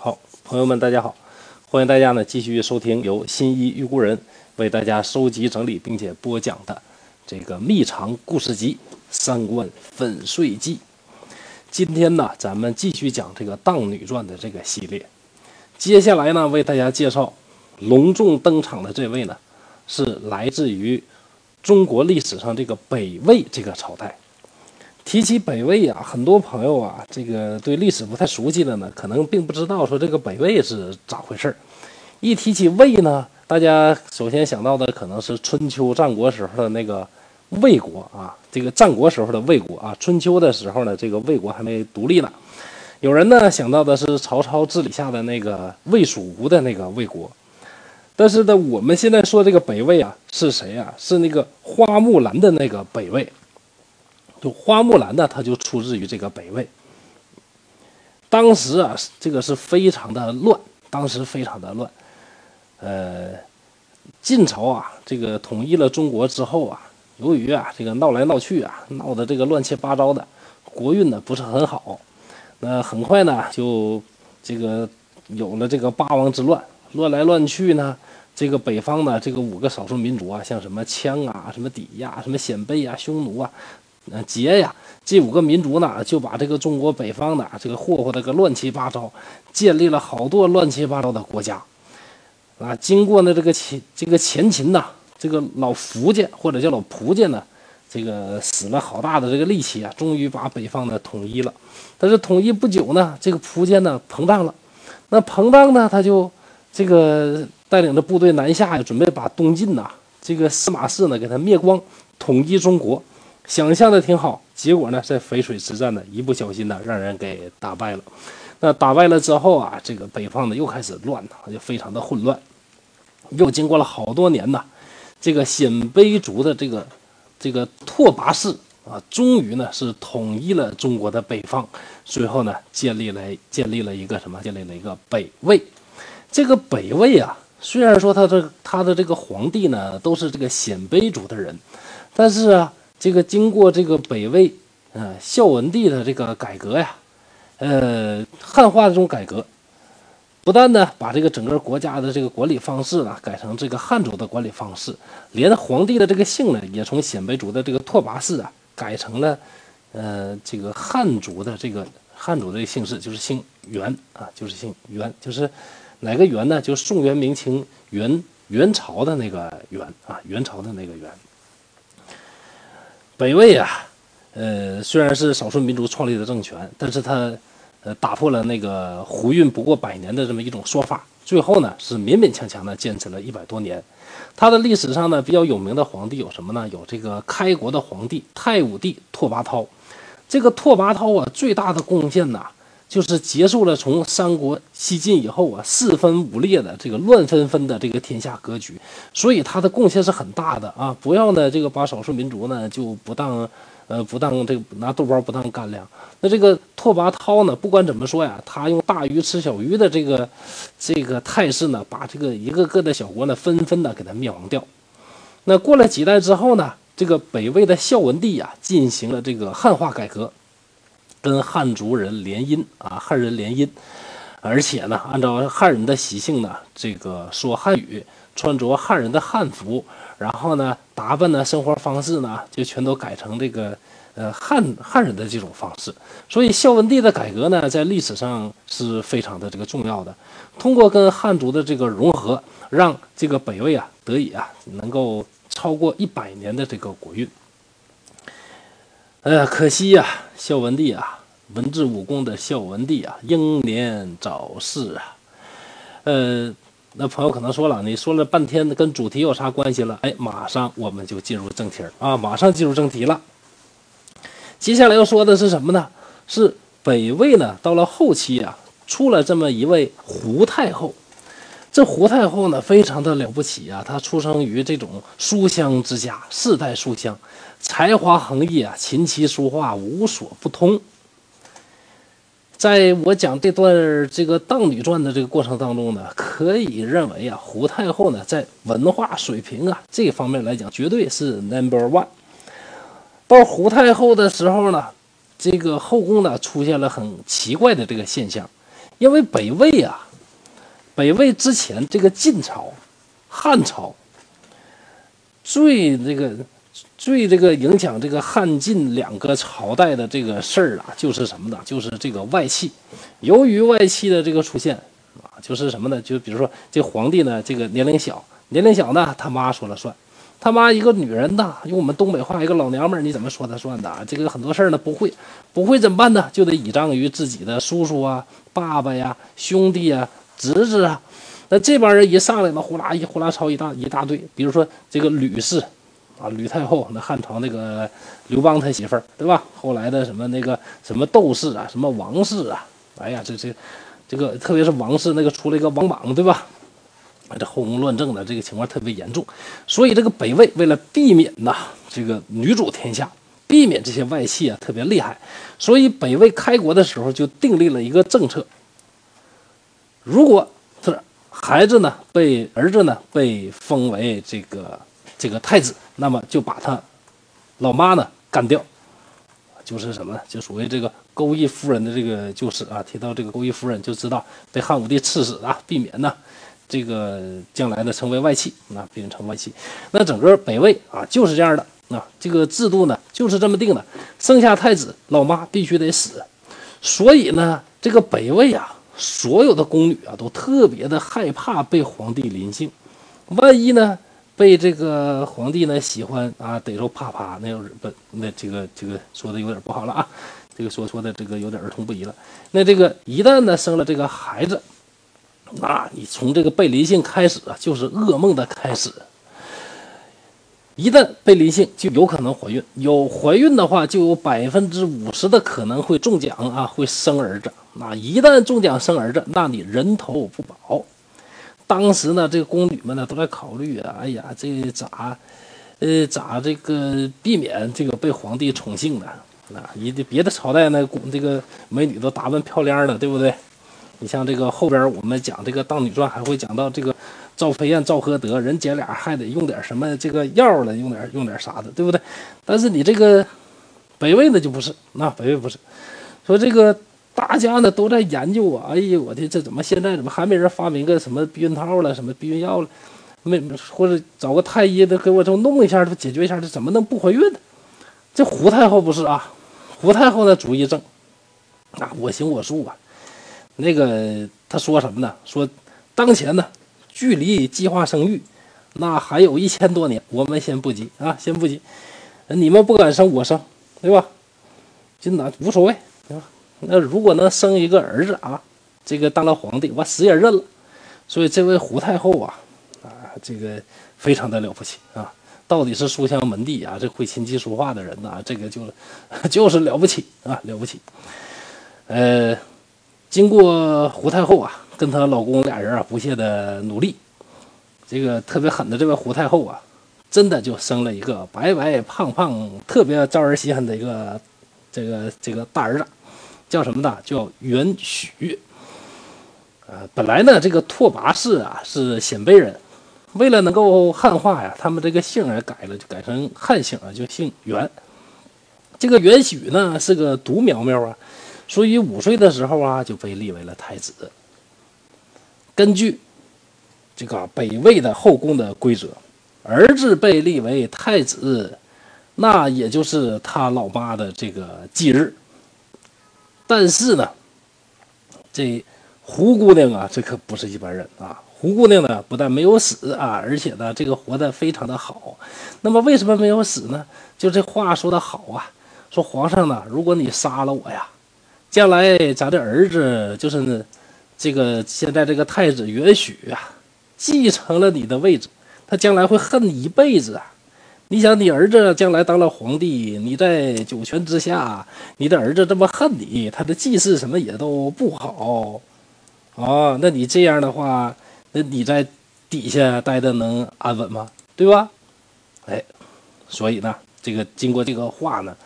好，朋友们，大家好，欢迎大家呢继续收听由新一玉孤人为大家收集整理并且播讲的这个秘藏故事集《三观粉碎记》。今天呢，咱们继续讲这个《荡女传》的这个系列。接下来呢，为大家介绍隆重登场的这位呢，是来自于中国历史上这个北魏这个朝代。提起北魏啊，很多朋友啊，这个对历史不太熟悉的呢，可能并不知道说这个北魏是咋回事儿。一提起魏呢，大家首先想到的可能是春秋战国时候的那个魏国啊，这个战国时候的魏国啊，春秋的时候呢，这个魏国还没独立呢。有人呢想到的是曹操治理下的那个魏蜀吴的那个魏国，但是呢，我们现在说这个北魏啊，是谁啊？是那个花木兰的那个北魏。就花木兰呢，它就出自于这个北魏。当时啊，这个是非常的乱，当时非常的乱。呃，晋朝啊，这个统一了中国之后啊，由于啊这个闹来闹去啊，闹得这个乱七八糟的，国运呢不是很好。那很快呢，就这个有了这个八王之乱，乱来乱去呢，这个北方呢，这个五个少数民族啊，像什么羌啊、什么氐呀、什么鲜卑啊、匈奴啊。呃，羯呀，这五个民族呢，就把这个中国北方的这个霍霍的个乱七八糟，建立了好多乱七八糟的国家，啊，经过呢这个前这个前秦呐，这个老苻家或者叫老蒲家呢，这个使了好大的这个力气啊，终于把北方呢统一了。但是统一不久呢，这个蒲家呢膨胀了，那膨胀呢，他就这个带领着部队南下呀，准备把东晋呐这个司马氏呢给他灭光，统一中国。想象的挺好，结果呢，在淝水之战呢，一不小心呢，让人给打败了。那打败了之后啊，这个北方呢又开始乱了，就非常的混乱。又经过了好多年呢，这个鲜卑族的这个这个拓跋氏啊，终于呢是统一了中国的北方，最后呢建立了建立了一个什么？建立了一个北魏。这个北魏啊，虽然说他的他的这个皇帝呢都是这个鲜卑族的人，但是啊。这个经过这个北魏，呃，孝文帝的这个改革呀，呃，汉化的这种改革，不但呢把这个整个国家的这个管理方式呢改成这个汉族的管理方式，连皇帝的这个姓呢也从鲜卑族的这个拓跋氏啊改成了，呃，这个汉族的这个汉族的姓氏，就是姓元啊，就是姓元，就是哪个元呢？就是宋元明清元元朝的那个元啊，元朝的那个元。北魏啊，呃，虽然是少数民族创立的政权，但是他，呃，打破了那个胡运不过百年的这么一种说法，最后呢是勉勉强强的坚持了一百多年。他的历史上呢比较有名的皇帝有什么呢？有这个开国的皇帝太武帝拓跋焘。这个拓跋焘啊，最大的贡献呐。就是结束了从三国西晋以后啊四分五裂的这个乱纷纷的这个天下格局，所以他的贡献是很大的啊！不要呢这个把少数民族呢就不当呃不当这个拿豆包不当干粮。那这个拓跋焘呢，不管怎么说呀，他用大鱼吃小鱼的这个这个态势呢，把这个一个个的小国呢纷纷的给他灭亡掉。那过了几代之后呢，这个北魏的孝文帝呀进行了这个汉化改革。跟汉族人联姻啊，汉人联姻，而且呢，按照汉人的习性呢，这个说汉语，穿着汉人的汉服，然后呢，打扮呢，生活方式呢，就全都改成这个呃汉汉人的这种方式。所以孝文帝的改革呢，在历史上是非常的这个重要的。通过跟汉族的这个融合，让这个北魏啊得以啊能够超过一百年的这个国运。哎呀，可惜呀，孝文帝啊，文治武功的孝文帝啊，英年早逝啊。呃，那朋友可能说了，你说了半天跟主题有啥关系了？哎，马上我们就进入正题啊，马上进入正题了。接下来要说的是什么呢？是北魏呢，到了后期啊，出了这么一位胡太后。这胡太后呢，非常的了不起啊，她出生于这种书香之家，世代书香。才华横溢啊，琴棋书画无所不通。在我讲这段这个《荡女传》的这个过程当中呢，可以认为啊，胡太后呢在文化水平啊这方面来讲，绝对是 number one。到胡太后的时候呢，这个后宫呢出现了很奇怪的这个现象，因为北魏啊，北魏之前这个晋朝、汉朝最这个最这个影响这个汉晋两个朝代的这个事儿啊，就是什么呢？就是这个外戚。由于外戚的这个出现啊，就是什么呢？就比如说这皇帝呢，这个年龄小，年龄小呢，他妈说了算。他妈一个女人呐，用我们东北话，一个老娘们儿，你怎么说她算的？这个很多事儿呢不会，不会怎么办呢？就得倚仗于自己的叔叔啊、爸爸呀、兄弟啊、侄子啊。那这帮人一上来，呢呼啦一呼啦抄一大一大堆。比如说这个吕氏啊，吕太后，那汉朝那个刘邦他媳妇儿，对吧？后来的什么那个什么窦氏啊，什么王氏啊，哎呀，这这这个特别是王氏那个出了一个王莽，对吧？这后宫乱政的这个情况特别严重，所以这个北魏为了避免呐这个女主天下，避免这些外戚啊特别厉害，所以北魏开国的时候就订立了一个政策：如果是孩子呢被儿子呢被封为这个这个太子，那么就把他老妈呢干掉，就是什么呢？就属于这个钩弋夫人的这个就是啊。提到这个钩弋夫人，就知道被汉武帝赐死啊，避免呢。这个将来呢，成为外戚，那变成外戚，那整个北魏啊就是这样的，啊，这个制度呢就是这么定的，生下太子，老妈必须得死，所以呢，这个北魏啊，所有的宫女啊都特别的害怕被皇帝临幸，万一呢被这个皇帝呢喜欢啊逮着啪啪，那要是不那这个这个说的有点不好了啊，这个说说的这个有点儿童不宜了，那这个一旦呢生了这个孩子。那你从这个被离性开始啊，就是噩梦的开始。一旦被离性，就有可能怀孕。有怀孕的话，就有百分之五十的可能会中奖啊，会生儿子。那一旦中奖生儿子，那你人头不保。当时呢，这个宫女们呢都在考虑啊，哎呀，这咋，呃，咋这个避免这个被皇帝宠幸呢？啊，一别的朝代呢，这个美女都打扮漂亮的，对不对？你像这个后边我们讲这个《当女传》，还会讲到这个赵飞燕、赵合德，人姐俩还得用点什么这个药了，用点用点啥的，对不对？但是你这个北魏呢就不是，那北魏不是，说这个大家呢都在研究啊，哎呀，我的这怎么现在怎么还没人发明个什么避孕套了，什么避孕药了？没或者找个太医的给我这弄一下，解决一下，这怎么能不怀孕呢？这胡太后不是啊，胡太后的主意正，啊，我行我素啊。那个他说什么呢？说当前呢，距离计划生育，那还有一千多年，我们先不急啊，先不急。你们不敢生，我生，对吧？就那无所谓，对吧？那如果能生一个儿子啊，这个当了皇帝，我死也认了。所以这位胡太后啊，啊，这个非常的了不起啊！到底是书香门第啊，这会琴棋书画的人呐，这个就 就是了不起啊，了不起。呃。经过胡太后啊，跟她老公俩人啊不懈的努力，这个特别狠的这位胡太后啊，真的就生了一个白白胖胖、特别招人稀罕的一个这个这个大儿子，叫什么呢？叫元许。呃，本来呢，这个拓跋氏啊是鲜卑人，为了能够汉化呀，他们这个姓也改了，就改成汉姓啊，就姓元。这个元许呢是个独苗苗啊。所以五岁的时候啊，就被立为了太子。根据这个北魏的后宫的规则，儿子被立为太子，那也就是他老妈的这个忌日。但是呢，这胡姑娘啊，这可不是一般人啊！胡姑娘呢，不但没有死啊，而且呢，这个活得非常的好。那么为什么没有死呢？就这话说的好啊，说皇上呢，如果你杀了我呀。将来咱的儿子就是呢这个现在这个太子元许啊，继承了你的位置，他将来会恨你一辈子啊！你想，你儿子将来当了皇帝，你在九泉之下，你的儿子这么恨你，他的祭祀什么也都不好啊！那你这样的话，那你在底下待的能安稳吗？对吧？哎，所以呢。这个经过这个话呢，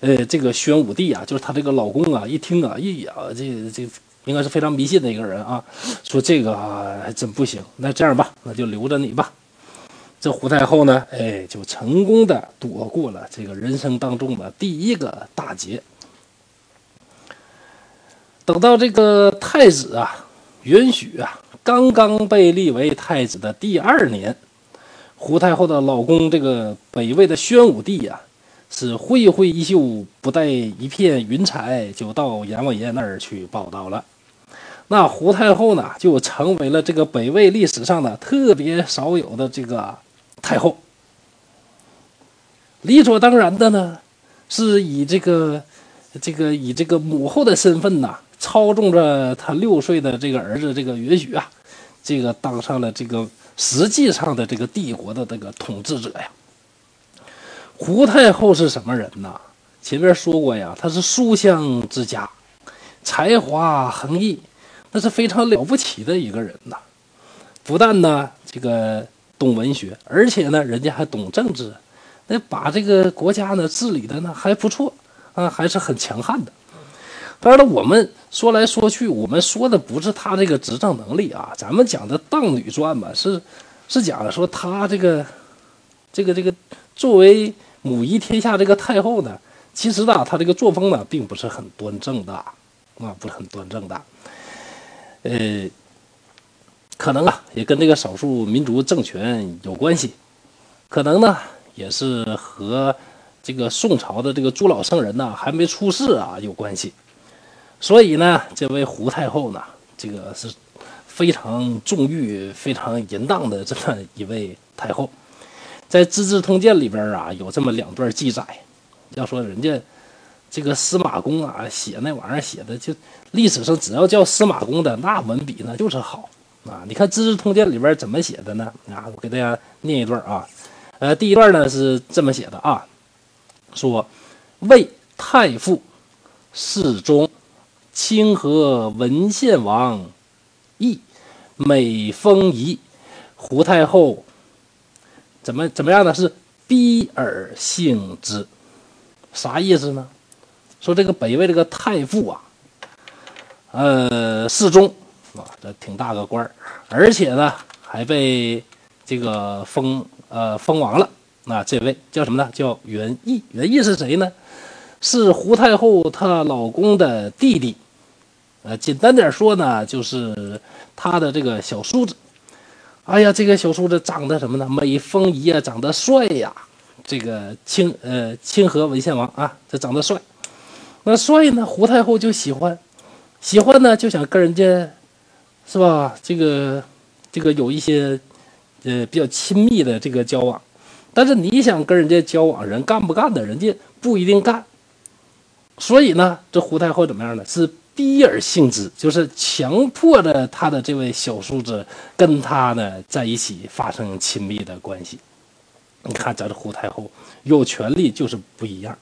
呃，这个宣武帝啊，就是他这个老公啊，一听啊，哎呀，这这应该是非常迷信的一个人啊，说这个还真不行，那这样吧，那就留着你吧。这胡太后呢，哎，就成功的躲过了这个人生当中的第一个大劫。等到这个太子啊，允许啊，刚刚被立为太子的第二年，胡太后的老公这个北魏的宣武帝呀，是挥挥衣袖，不带一片云彩，就到阎王爷那儿去报道了。那胡太后呢，就成为了这个北魏历史上的特别少有的这个太后。理所当然的呢，是以这个这个以这个母后的身份呐。操纵着他六岁的这个儿子，这个允许啊，这个当上了这个实际上的这个帝国的这个统治者呀。胡太后是什么人呢？前面说过呀，她是书香之家，才华横溢，那是非常了不起的一个人呐。不但呢这个懂文学，而且呢人家还懂政治，那把这个国家呢治理的呢还不错啊，还是很强悍的。当然了，我们说来说去，我们说的不是他这个执政能力啊，咱们讲的《荡女传》吧，是是讲说他这个这个这个作为母仪天下这个太后呢，其实呢，他这个作风呢，并不是很端正的啊，不是很端正的。呃，可能啊，也跟这个少数民族政权有关系，可能呢，也是和这个宋朝的这个朱老圣人呢还没出世啊有关系。所以呢，这位胡太后呢，这个是非常纵欲、非常淫荡的这么一位太后。在《资治通鉴》里边啊，有这么两段记载。要说人家这个司马公啊，写那玩意儿写的，就历史上只要叫司马公的，那文笔那就是好啊。你看《资治通鉴》里边怎么写的呢？啊，我给大家念一段啊。呃，第一段呢是这么写的啊，说魏太傅世宗。清河文献王奕，美丰仪，胡太后怎么怎么样呢？是逼而幸之，啥意思呢？说这个北魏这个太傅啊，呃，世宗啊，这挺大个官儿，而且呢还被这个封呃封王了。那这位叫什么呢？叫元义。元义是谁呢？是胡太后她老公的弟弟。呃，简单点说呢，就是他的这个小叔子。哎呀，这个小叔子长得什么呢？美风仪啊，长得帅呀。这个清呃清河文献王啊，这长得帅。那帅呢，胡太后就喜欢，喜欢呢就想跟人家，是吧？这个这个有一些呃比较亲密的这个交往。但是你想跟人家交往，人干不干的，人家不一定干。所以呢，这胡太后怎么样呢？是。逼而性之，就是强迫着他的这位小叔子跟他呢在一起发生亲密的关系。你看，咱这胡太后有权利就是不一样。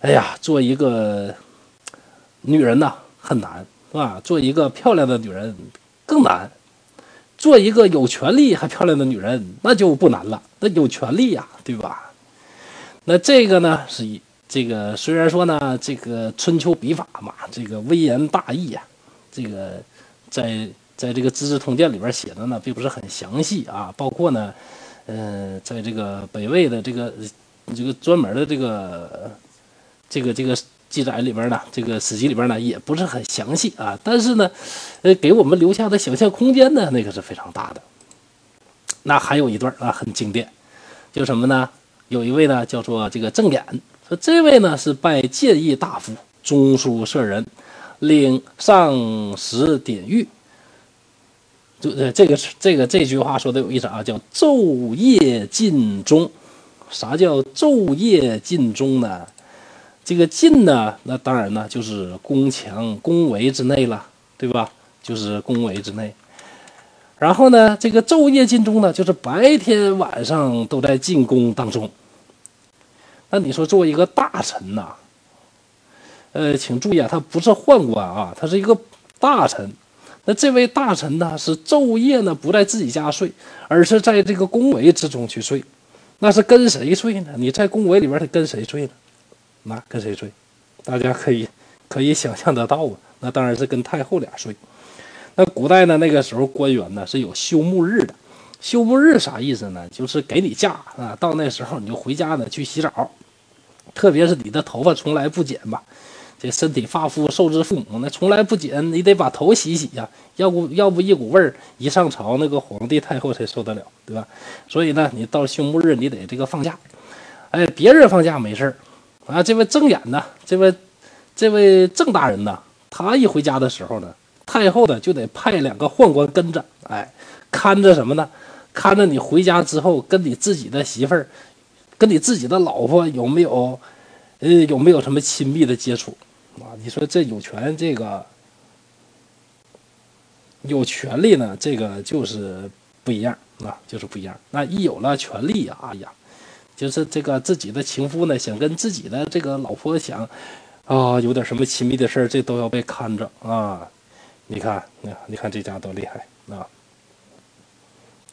哎呀，做一个女人呐很难，是吧？做一个漂亮的女人更难。做一个有权利还漂亮的女人那就不难了，那有权利呀，对吧？那这个呢是一。这个虽然说呢，这个春秋笔法嘛，这个微言大义呀，这个在在这个《资治通鉴》里边写的呢，并不是很详细啊。包括呢，呃，在这个北魏的这个这个专门的这个这个这个记载里边呢，这个史籍里边呢，也不是很详细啊。但是呢，呃，给我们留下的想象空间呢，那个是非常大的。那还有一段啊，很经典，就什么呢？有一位呢，叫做这个郑俨。说这位呢是拜谏议大夫、中书舍人，领上使典狱。就呃这个这个这句话说的有意思啊，叫昼夜尽忠。啥叫昼夜尽忠呢？这个尽呢，那当然呢就是宫墙宫闱之内了，对吧？就是宫闱之内。然后呢，这个昼夜进中呢，就是白天晚上都在进宫当中。那你说，作为一个大臣呐，呃，请注意啊，他不是宦官啊，他是一个大臣。那这位大臣呢，是昼夜呢不在自己家睡，而是在这个宫闱之中去睡。那是跟谁睡呢？你在宫闱里边，他跟谁睡呢？那跟谁睡？大家可以可以想象得到啊。那当然是跟太后俩睡。那古代呢，那个时候官员呢是有休沐日的。休沐日啥意思呢？就是给你假啊，到那时候你就回家呢去洗澡，特别是你的头发从来不剪吧，这身体发肤受之父母，那从来不剪，你得把头洗洗呀，要不要不一股味儿一上朝，那个皇帝太后才受得了，对吧？所以呢，你到休沐日你得这个放假，哎，别人放假没事儿，啊，这位正眼呢，这位这位郑大人呢，他一回家的时候呢，太后呢就得派两个宦官跟着，哎，看着什么呢？看着你回家之后跟你自己的媳妇儿，跟你自己的老婆有没有，呃，有没有什么亲密的接触？啊，你说这有权，这个有权利呢，这个就是不一样啊，就是不一样。那一有了权利啊，哎呀，就是这个自己的情夫呢，想跟自己的这个老婆想啊，有点什么亲密的事，这都要被看着啊。你看，你你看这家多厉害啊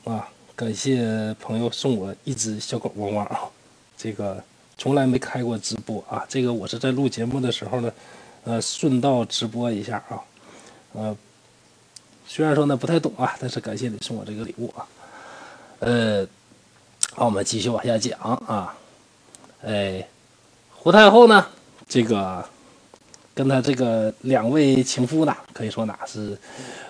啊！感谢朋友送我一只小狗汪汪啊，这个。从来没开过直播啊，这个我是在录节目的时候呢，呃，顺道直播一下啊，呃，虽然说呢不太懂啊，但是感谢你送我这个礼物啊，呃，好，我们继续往下讲啊，哎，胡太后呢，这个跟她这个两位情夫呢，可以说呢是，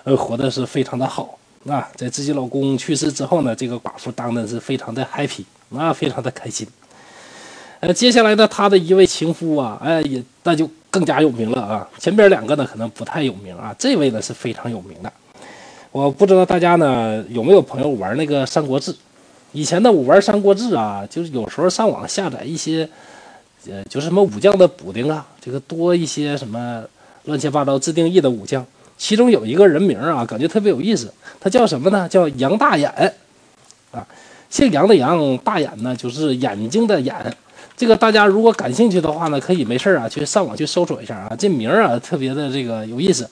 呃，活的是非常的好啊，在自己老公去世之后呢，这个寡妇当的是非常的 happy 啊，非常的开心。呃，接下来呢，她的一位情夫啊，哎，也那就更加有名了啊。前边两个呢，可能不太有名啊，这位呢是非常有名的。我不知道大家呢有没有朋友玩那个《三国志》？以前呢，我玩《三国志》啊，就是有时候上网下载一些，呃，就是什么武将的补丁啊，这个多一些什么乱七八糟自定义的武将。其中有一个人名啊，感觉特别有意思，他叫什么呢？叫杨大眼啊，姓杨的杨，大眼呢就是眼睛的眼。这个大家如果感兴趣的话呢，可以没事啊，去上网去搜索一下啊，这名啊特别的这个有意思。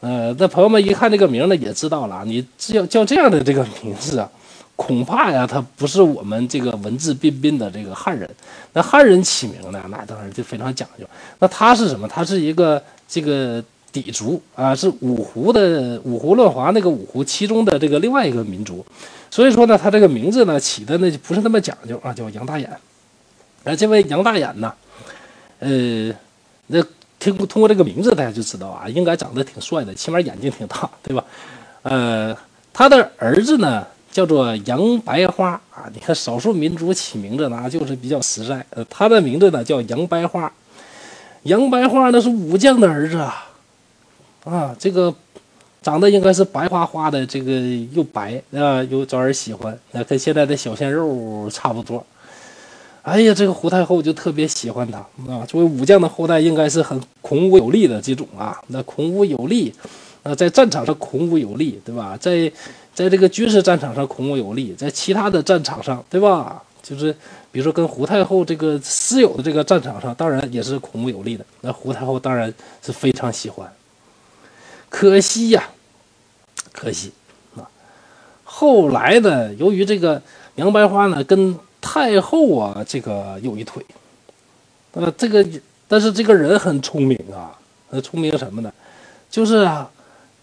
呃，那朋友们一看这个名呢，也知道了，你只要叫这样的这个名字啊，恐怕呀，他不是我们这个文质彬彬的这个汉人。那汉人起名呢，那当然就非常讲究。那他是什么？他是一个这个氐族啊，是五胡的五胡乱华那个五胡其中的这个另外一个民族。所以说呢，他这个名字呢起的呢就不是那么讲究啊，叫杨大眼。哎，这位杨大眼呐，呃，那听通过这个名字，大家就知道啊，应该长得挺帅的，起码眼睛挺大，对吧？呃，他的儿子呢叫做杨白花啊。你看，少数民族起名字呢就是比较实在。呃，他的名字呢叫杨白花。杨白花那是武将的儿子啊，啊，这个长得应该是白花花的，这个又白啊，又招人喜欢，那跟现在的小鲜肉差不多。哎呀，这个胡太后就特别喜欢他啊！作为武将的后代，应该是很孔武有力的这种啊。那孔武有力，啊，在战场上孔武有力，对吧？在在这个军事战场上孔武有力，在其他的战场上，对吧？就是比如说跟胡太后这个私有的这个战场上，当然也是孔武有力的。那胡太后当然是非常喜欢。可惜呀，可惜啊！后来呢，由于这个杨白花呢跟太后啊，这个有一腿，呃，这个但是这个人很聪明啊，呃，聪明什么呢？就是啊，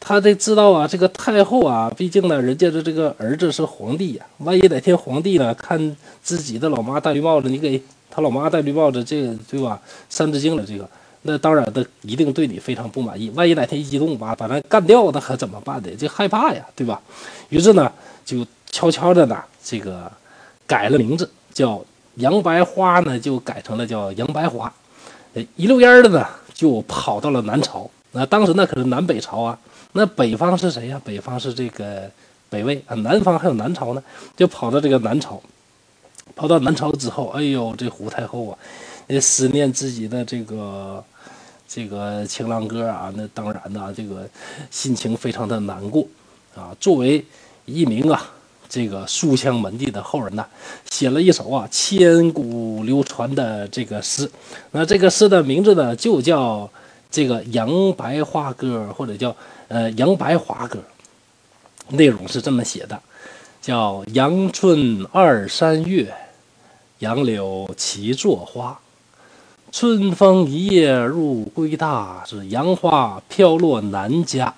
他得知道啊，这个太后啊，毕竟呢，人家的这个儿子是皇帝呀，万一哪天皇帝呢看自己的老妈戴绿帽子，你给他老妈戴绿帽子，这个对吧？三字经的这个，那当然的一定对你非常不满意。万一哪天一激动把把他干掉，那可怎么办的？这害怕呀，对吧？于是呢，就悄悄的呢，这个。改了名字，叫杨白花呢，就改成了叫杨白华，一溜烟的呢，就跑到了南朝。那当时那可是南北朝啊，那北方是谁呀？北方是这个北魏啊，南方还有南朝呢，就跑到这个南朝。跑到南朝之后，哎呦，这胡太后啊，也思念自己的这个这个情郎哥啊，那当然呢，这个心情非常的难过啊。作为一名啊。这个书香门第的后人呢，写了一首啊千古流传的这个诗。那这个诗的名字呢，就叫这个《杨白花歌》，或者叫呃《杨白华歌》。内容是这么写的：叫阳春二三月，杨柳齐作花。春风一夜入归大，是杨花飘落南家。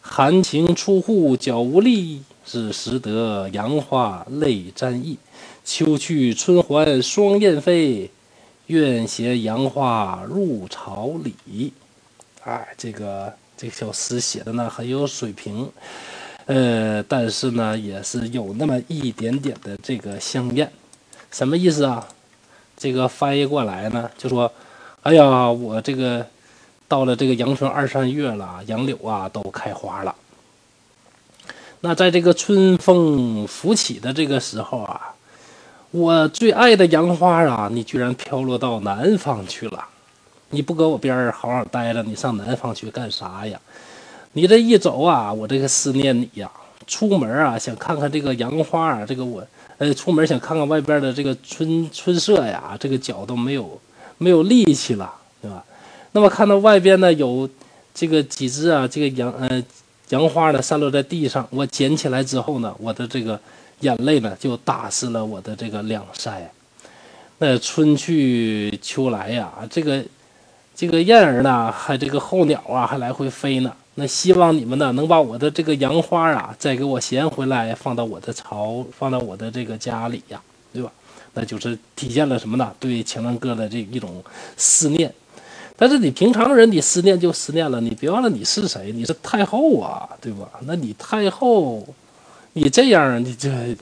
含情出户脚无力。是识得杨花泪沾衣，秋去春还双燕飞，愿携杨花入朝里。哎，这个这首诗写的呢很有水平，呃，但是呢也是有那么一点点的这个香艳。什么意思啊？这个翻译过来呢，就说：“哎呀，我这个到了这个阳春二三月了，杨柳啊都开花了。那在这个春风拂起的这个时候啊，我最爱的杨花啊，你居然飘落到南方去了。你不搁我边儿好好待着，你上南方去干啥呀？你这一走啊，我这个思念你呀。出门啊，想看看这个杨花啊，这个我。”呃，出门想看看外边的这个春春色呀，这个脚都没有没有力气了，对吧？那么看到外边呢有这个几只啊，这个杨呃杨花呢散落在地上，我捡起来之后呢，我的这个眼泪呢就打湿了我的这个两腮。那春去秋来呀，这个这个燕儿呢，还这个候鸟啊，还来回飞呢。那希望你们呢，能把我的这个杨花啊，再给我衔回来，放到我的巢，放到我的这个家里呀，对吧？那就是体现了什么呢？对情郎哥的这一种思念。但是你平常人，你思念就思念了，你别忘了你是谁，你是太后啊，对吧？那你太后，你这样，你这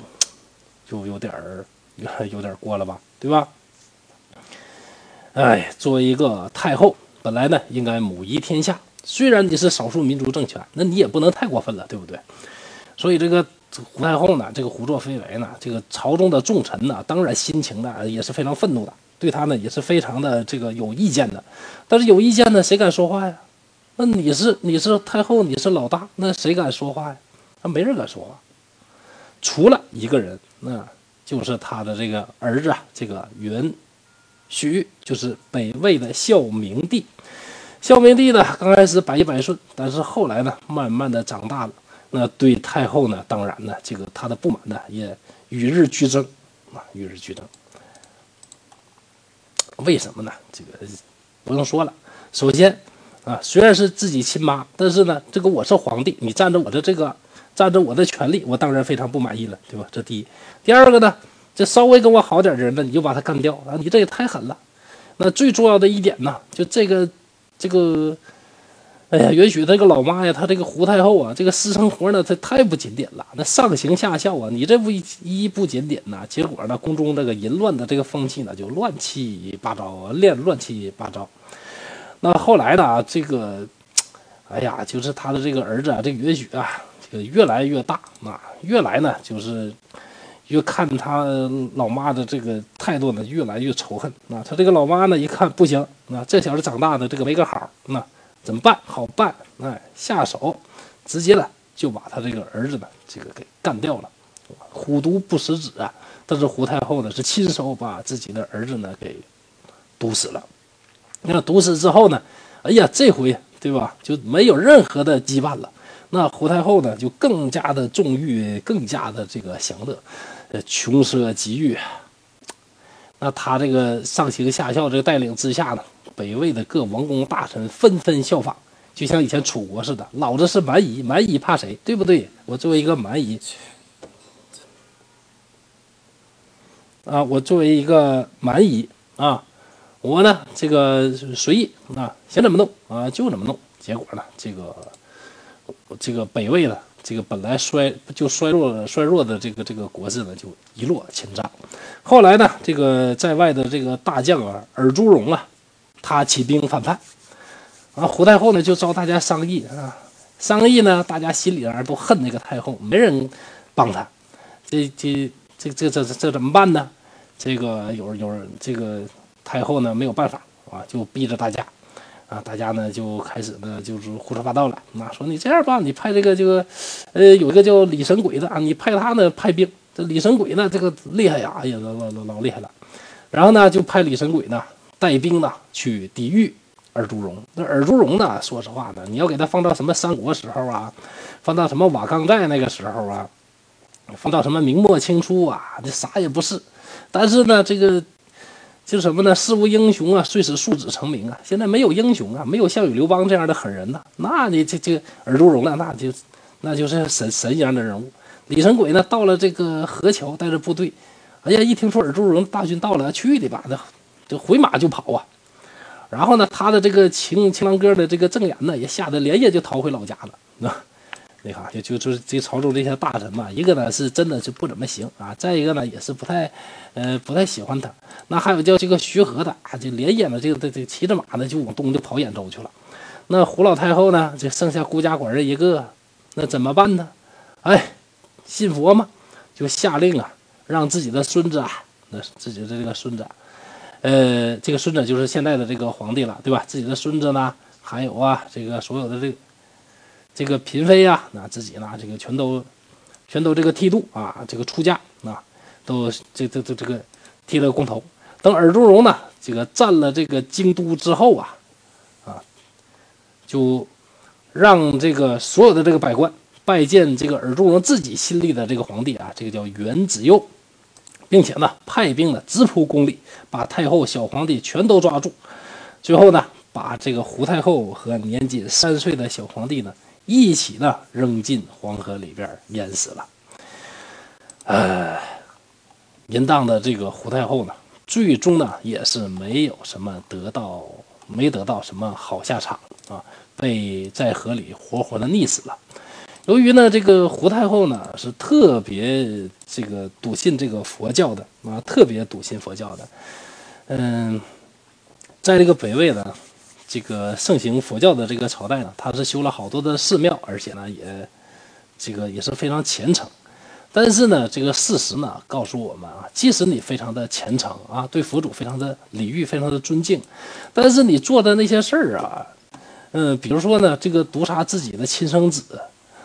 就有点儿，有点过了吧，对吧？哎，作为一个太后，本来呢应该母仪天下。虽然你是少数民族政权，那你也不能太过分了，对不对？所以这个胡太后呢，这个胡作非为呢，这个朝中的重臣呢，当然心情呢也是非常愤怒的，对他呢也是非常的这个有意见的。但是有意见呢，谁敢说话呀？那你是你是太后，你是老大，那谁敢说话呀？那没人敢说话，除了一个人，那就是他的这个儿子啊，这个云许，就是北魏的孝明帝。孝明帝呢，刚开始百依百顺，但是后来呢，慢慢的长大了，那对太后呢，当然呢，这个他的不满呢，也与日俱增，啊，与日俱增。为什么呢？这个不用说了。首先啊，虽然是自己亲妈，但是呢，这个我是皇帝，你占着我的这个，占着我的权利，我当然非常不满意了，对吧？这第一。第二个呢，这稍微跟我好点的人呢，你就把他干掉啊，你这也太狠了。那最重要的一点呢，就这个。这个，哎呀，允许这个老妈呀，她这个胡太后啊，这个私生活呢，她太不检点了。那上行下效啊，你这不一一不检点呐，结果呢，宫中这个淫乱的这个风气呢，就乱七八糟啊，乱乱七八糟。那后来呢，这个，哎呀，就是他的这个儿子啊，这个允许啊，这个越来越大啊，越来呢，就是。越看他老妈的这个态度呢，越来越仇恨。那他这个老妈呢，一看不行，那这小子长大的这个没个好，那怎么办？好办，哎，下手，直接呢就把他这个儿子呢，这个给干掉了。虎毒不食子啊！但是胡太后呢，是亲手把自己的儿子呢给毒死了。那毒死之后呢，哎呀，这回对吧，就没有任何的羁绊了。那胡太后呢，就更加的纵欲，更加的这个享乐。穷奢极欲，那他这个上行下效这个带领之下呢，北魏的各王公大臣纷纷效仿，就像以前楚国似的，老子是蛮夷，蛮夷怕谁？对不对？我作为一个蛮夷，啊，我作为一个蛮夷啊，我呢这个随意啊，想怎么弄啊就怎么弄。结果呢，这个这个北魏呢。这个本来衰就衰弱衰弱的这个这个国势呢，就一落千丈。后来呢，这个在外的这个大将啊，尔朱荣啊，他起兵反叛。啊，胡太后呢就召大家商议啊，商议呢，大家心里边都恨那个太后，没人帮他。这这这这这这怎么办呢？这个有有这个太后呢没有办法啊，就逼着大家。啊，大家呢就开始呢就是胡说八道了。那说你这样吧，你派这个这个，呃，有一个叫李神鬼的啊，你派他呢派兵。这李神鬼呢，这个厉害呀，哎呀，老老老老厉害了。然后呢，就派李神鬼呢带兵呢去抵御尔朱荣。那尔朱荣呢，说实话呢，你要给他放到什么三国时候啊，放到什么瓦岗寨那个时候啊，放到什么明末清初啊，这啥也不是。但是呢，这个。就是什么呢？事无英雄啊，遂使庶子成名啊。现在没有英雄啊，没有项羽、刘邦这样的狠人呐。那你这这尔朱荣呢？那就那就是神神一样的人物。李神鬼呢，到了这个河桥，带着部队，哎呀，一听说尔朱荣大军到了，去的吧，那就回马就跑啊。然后呢，他的这个情情郎哥的这个郑言呢，也吓得连夜就逃回老家了。那哈，就就就是这朝中这些大臣嘛，一个呢是真的是不怎么行啊，再一个呢也是不太呃不太喜欢他。那还有叫这个徐和的啊，就连夜呢这个这这骑着马呢就往东就跑兖州去了。那胡老太后呢，就剩下孤家寡人一个，那怎么办呢？哎，信佛嘛，就下令啊，让自己的孙子啊，那自己的这个孙子。呃，这个孙子就是现在的这个皇帝了，对吧？自己的孙子呢，还有啊，这个所有的这个这个嫔妃呀，那自己呢，这个全都全都这个剃度啊，这个出嫁啊，都这这这这个剃了光头。等尔朱荣呢，这个占了这个京都之后啊，啊，就让这个所有的这个百官拜见这个尔朱荣自己心里的这个皇帝啊，这个叫元子佑。并且呢，派兵呢直扑宫里，把太后、小皇帝全都抓住。最后呢，把这个胡太后和年仅三岁的小皇帝呢一起呢扔进黄河里边淹死了。呃，淫荡的这个胡太后呢，最终呢也是没有什么得到，没得到什么好下场啊，被在河里活活的溺死了。由于呢，这个胡太后呢是特别这个笃信这个佛教的啊，特别笃信佛教的。嗯，在这个北魏呢，这个盛行佛教的这个朝代呢，他是修了好多的寺庙，而且呢也这个也是非常虔诚。但是呢，这个事实呢告诉我们啊，即使你非常的虔诚啊，对佛祖非常的礼遇，非常的尊敬，但是你做的那些事儿啊，嗯，比如说呢，这个毒杀自己的亲生子。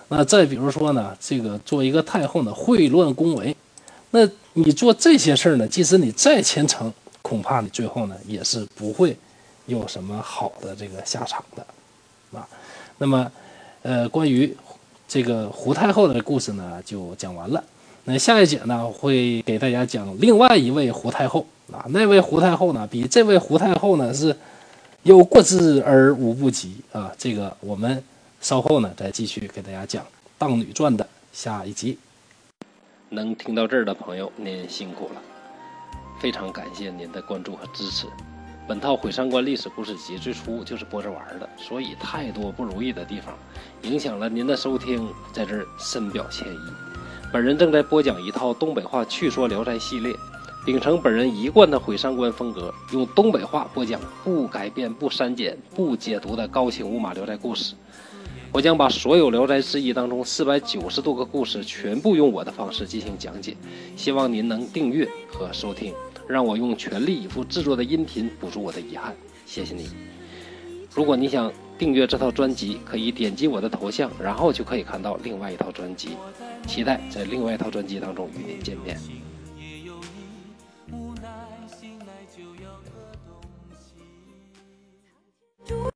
那再比如说呢，这个做一个太后呢，秽乱宫闱，那你做这些事儿呢，即使你再虔诚，恐怕你最后呢也是不会有什么好的这个下场的，啊，那么，呃，关于这个胡太后的故事呢，就讲完了。那下一节呢，会给大家讲另外一位胡太后啊，那位胡太后呢，比这位胡太后呢是有过之而无不及啊，这个我们。稍后呢，再继续给大家讲《荡女传》的下一集。能听到这儿的朋友，您辛苦了，非常感谢您的关注和支持。本套《毁三观历史故事集》最初就是播着玩的，所以太多不如意的地方，影响了您的收听，在这儿深表歉意。本人正在播讲一套东北话趣说《聊斋》系列。秉承本人一贯的毁三观风格，用东北话播讲不改变、不删减、不解读的高清无码聊斋故事。我将把所有聊斋志异当中四百九十多个故事全部用我的方式进行讲解。希望您能订阅和收听，让我用全力以赴制作的音频补足我的遗憾。谢谢你。如果你想订阅这套专辑，可以点击我的头像，然后就可以看到另外一套专辑。期待在另外一套专辑当中与您见面。